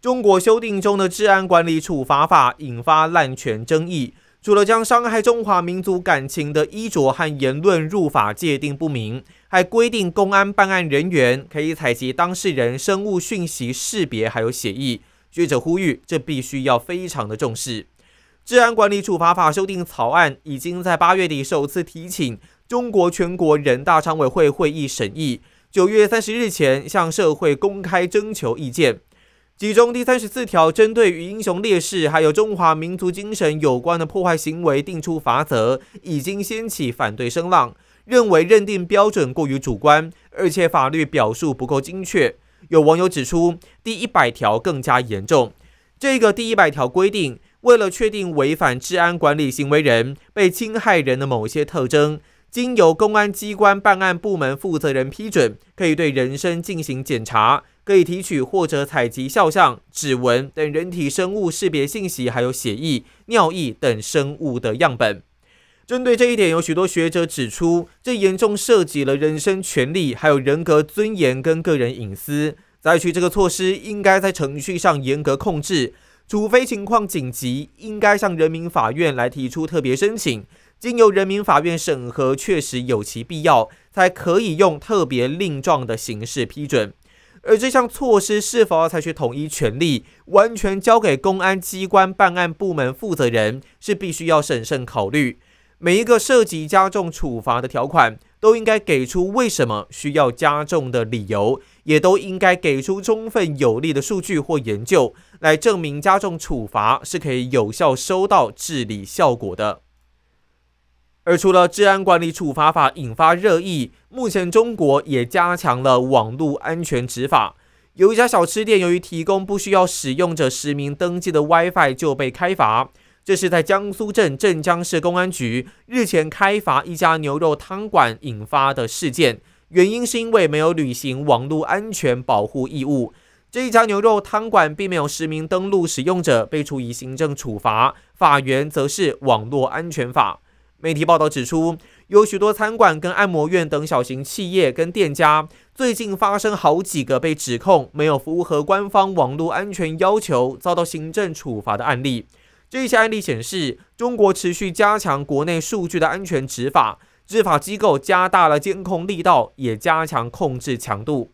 中国修订中的治安管理处罚法引发滥权争议。除了将伤害中华民族感情的衣着和言论入法界定不明，还规定公安办案人员可以采集当事人生物讯息识别还有血液。学者呼吁，这必须要非常的重视。治安管理处罚法修订草案已经在八月底首次提请中国全国人大常委会会议审议，九月三十日前向社会公开征求意见。其中第三十四条针对与英雄烈士还有中华民族精神有关的破坏行为定出罚则，已经掀起反对声浪，认为认定标准过于主观，而且法律表述不够精确。有网友指出，第一百条更加严重。这个第一百条规定，为了确定违反治安管理行为人被侵害人的某些特征，经由公安机关办案部门负责人批准，可以对人身进行检查。可以提取或者采集肖像、指纹等人体生物识别信息，还有血液、尿液等生物的样本。针对这一点，有许多学者指出，这严重涉及了人身权利，还有人格尊严跟个人隐私。采取这个措施，应该在程序上严格控制，除非情况紧急，应该向人民法院来提出特别申请，经由人民法院审核，确实有其必要，才可以用特别令状的形式批准。而这项措施是否要采取统一权力，完全交给公安机关办案部门负责人，是必须要审慎考虑。每一个涉及加重处罚的条款，都应该给出为什么需要加重的理由，也都应该给出充分有力的数据或研究，来证明加重处罚是可以有效收到治理效果的。而除了治安管理处罚法引发热议，目前中国也加强了网络安全执法。有一家小吃店由于提供不需要使用者实名登记的 WiFi 就被开罚。这是在江苏镇镇江市公安局日前开罚一家牛肉汤馆引发的事件，原因是因为没有履行网络安全保护义务。这一家牛肉汤馆并没有实名登录使用者，被处以行政处罚，法源则是网络安全法。媒体报道指出，有许多餐馆跟按摩院等小型企业跟店家，最近发生好几个被指控没有符合官方网络安全要求，遭到行政处罚的案例。这些案例显示，中国持续加强国内数据的安全执法，执法机构加大了监控力道，也加强控制强度。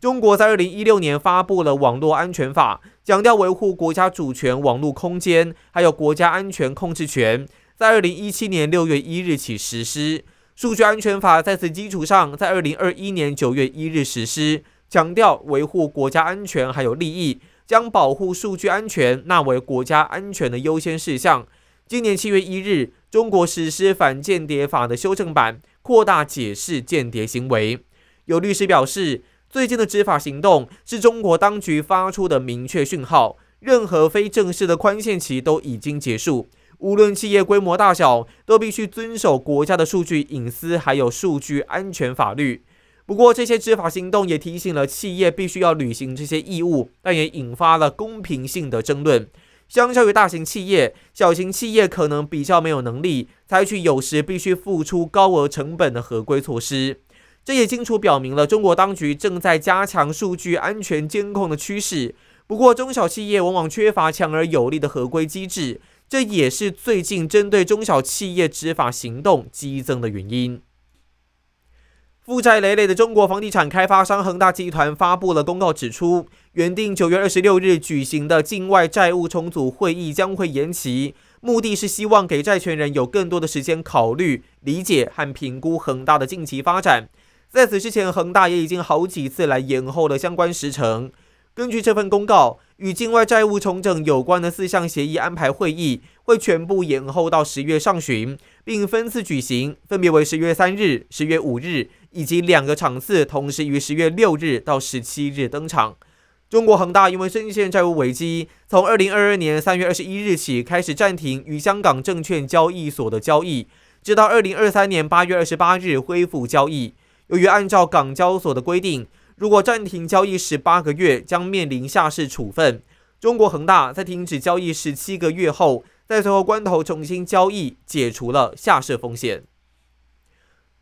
中国在二零一六年发布了网络安全法，强调维护国家主权、网络空间，还有国家安全控制权。在二零一七年六月一日起实施数据安全法，在此基础上，在二零二一年九月一日实施，强调维护国家安全还有利益，将保护数据安全纳为国家安全的优先事项。今年七月一日，中国实施反间谍法的修正版，扩大解释间谍行为。有律师表示，最近的执法行动是中国当局发出的明确讯号，任何非正式的宽限期都已经结束。无论企业规模大小，都必须遵守国家的数据隐私还有数据安全法律。不过，这些执法行动也提醒了企业必须要履行这些义务，但也引发了公平性的争论。相较于大型企业，小型企业可能比较没有能力采取有时必须付出高额成本的合规措施。这也清楚表明了中国当局正在加强数据安全监控的趋势。不过，中小企业往往缺乏强而有力的合规机制。这也是最近针对中小企业执法行动激增的原因。负债累累的中国房地产开发商恒大集团发布了公告，指出原定九月二十六日举行的境外债务重组会议将会延期，目的是希望给债权人有更多的时间考虑、理解和评估恒大的近期发展。在此之前，恒大也已经好几次来延后了相关时程。根据这份公告，与境外债务重整有关的四项协议安排会议会全部延后到十月上旬，并分次举行，分别为十月三日、十月五日，以及两个场次同时于十月六日到十七日登场。中国恒大因为深陷债务危机，从二零二二年三月二十一日起开始暂停与香港证券交易所的交易，直到二零二三年八月二十八日恢复交易。由于按照港交所的规定，如果暂停交易十八个月，将面临下市处分。中国恒大在停止交易十七个月后，在最后关头重新交易，解除了下市风险。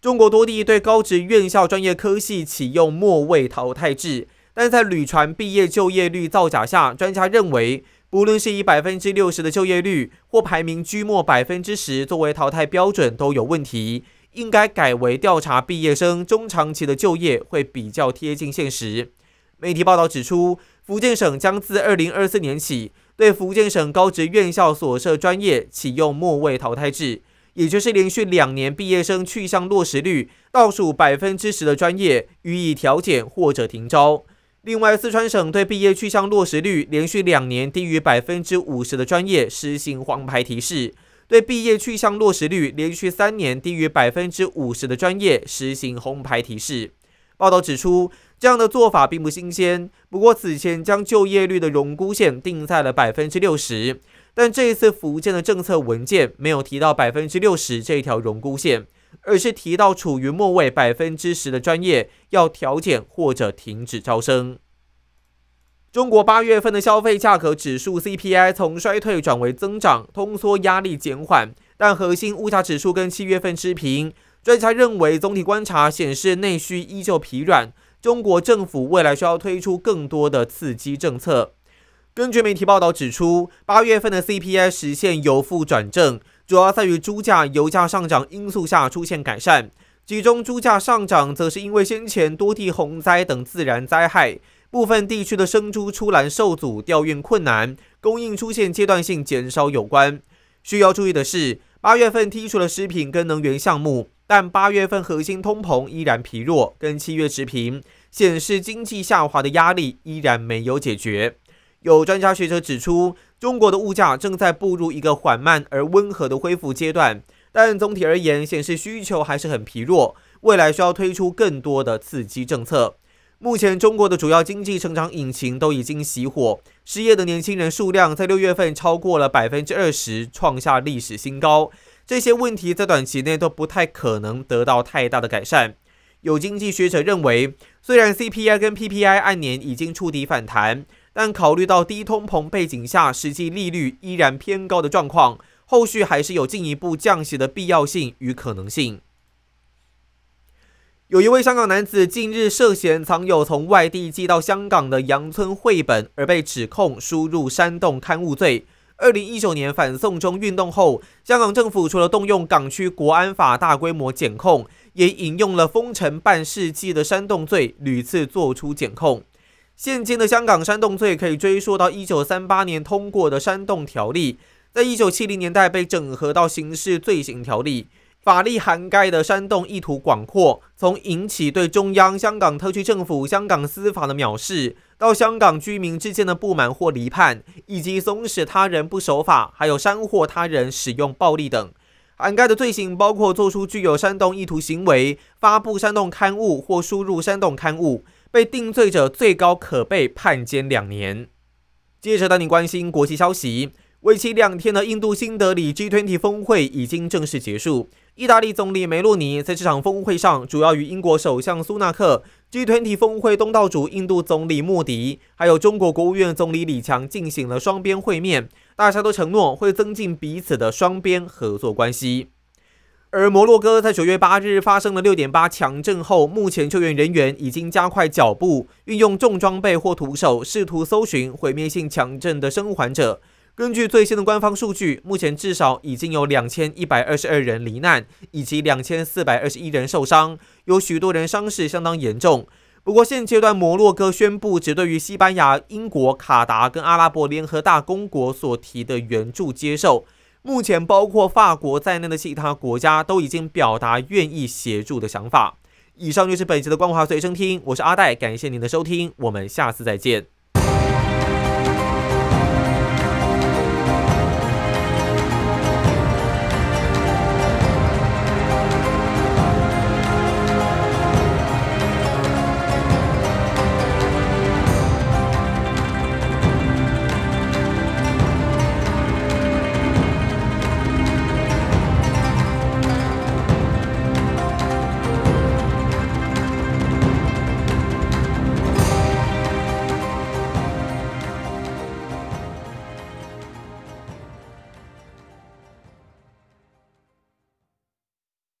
中国多地对高职院校专业科系启用末位淘汰制。但在屡传毕业就业率造假下，专家认为，不论是以百分之六十的就业率，或排名居末百分之十作为淘汰标准，都有问题。应该改为调查毕业生中长期的就业，会比较贴近现实。媒体报道指出，福建省将自二零二四年起，对福建省高职院校所设专业启用末位淘汰制，也就是连续两年毕业生去向落实率倒数百分之十的专业予以调减或者停招。另外，四川省对毕业去向落实率连续两年低于百分之五十的专业实行黄牌提示；对毕业去向落实率连续三年低于百分之五十的专业实行红牌提示。报道指出，这样的做法并不新鲜。不过，此前将就业率的荣估线定在了百分之六十，但这一次福建的政策文件没有提到百分之六十这一条荣估线。而是提到处于末位百分之十的专业要调减或者停止招生。中国八月份的消费价格指数 CPI 从衰退转为增长，通缩压力减缓，但核心物价指数跟七月份持平。专家认为，总体观察显示内需依旧疲软，中国政府未来需要推出更多的刺激政策。根据媒体报道指出，八月份的 CPI 实现由负转正。主要在于猪价、油价上涨因素下出现改善，其中猪价上涨则是因为先前多地洪灾等自然灾害，部分地区的生猪出栏受阻、调运困难、供应出现阶段性减少有关。需要注意的是，八月份剔除了食品跟能源项目，但八月份核心通膨依然疲弱，跟七月持平，显示经济下滑的压力依然没有解决。有专家学者指出，中国的物价正在步入一个缓慢而温和的恢复阶段，但总体而言显示需求还是很疲弱，未来需要推出更多的刺激政策。目前，中国的主要经济成长引擎都已经熄火，失业的年轻人数量在六月份超过了百分之二十，创下历史新高。这些问题在短期内都不太可能得到太大的改善。有经济学者认为，虽然 CPI 跟 PPI 按年已经触底反弹。但考虑到低通膨背景下，实际利率依然偏高的状况，后续还是有进一步降息的必要性与可能性。有一位香港男子近日涉嫌藏有从外地寄到香港的洋村绘本，而被指控输入煽动刊物罪。二零一九年反送中运动后，香港政府除了动用港区国安法大规模检控，也引用了封城半世纪的煽动罪，屡次作出检控。现今的香港煽动罪可以追溯到一九三八年通过的煽动条例，在一九七零年代被整合到刑事罪行条例，法律涵盖的煽动意图广阔，从引起对中央、香港特区政府、香港司法的藐视，到香港居民之间的不满或离叛，以及怂使他人不守法，还有煽惑他人使用暴力等，涵盖的罪行包括做出具有煽动意图行为、发布煽动刊物或输入煽动刊物。被定罪者最高可被判监两年。接着带你关心国际消息，为期两天的印度新德里 G20 峰会已经正式结束。意大利总理梅洛尼在这场峰会上，主要与英国首相苏纳克、G20 峰会东道主印度总理莫迪，还有中国国务院总理李强进行了双边会面。大家都承诺会增进彼此的双边合作关系。而摩洛哥在九月八日发生了六点八强震后，目前救援人员已经加快脚步，运用重装备或徒手，试图搜寻毁灭性强震的生还者。根据最新的官方数据，目前至少已经有两千一百二十二人罹难，以及两千四百二十一人受伤，有许多人伤势相当严重。不过，现阶段摩洛哥宣布只对于西班牙、英国、卡达跟阿拉伯联合大公国所提的援助接受。目前，包括法国在内的其他国家都已经表达愿意协助的想法。以上就是本期的光华随身听，我是阿戴，感谢您的收听，我们下次再见。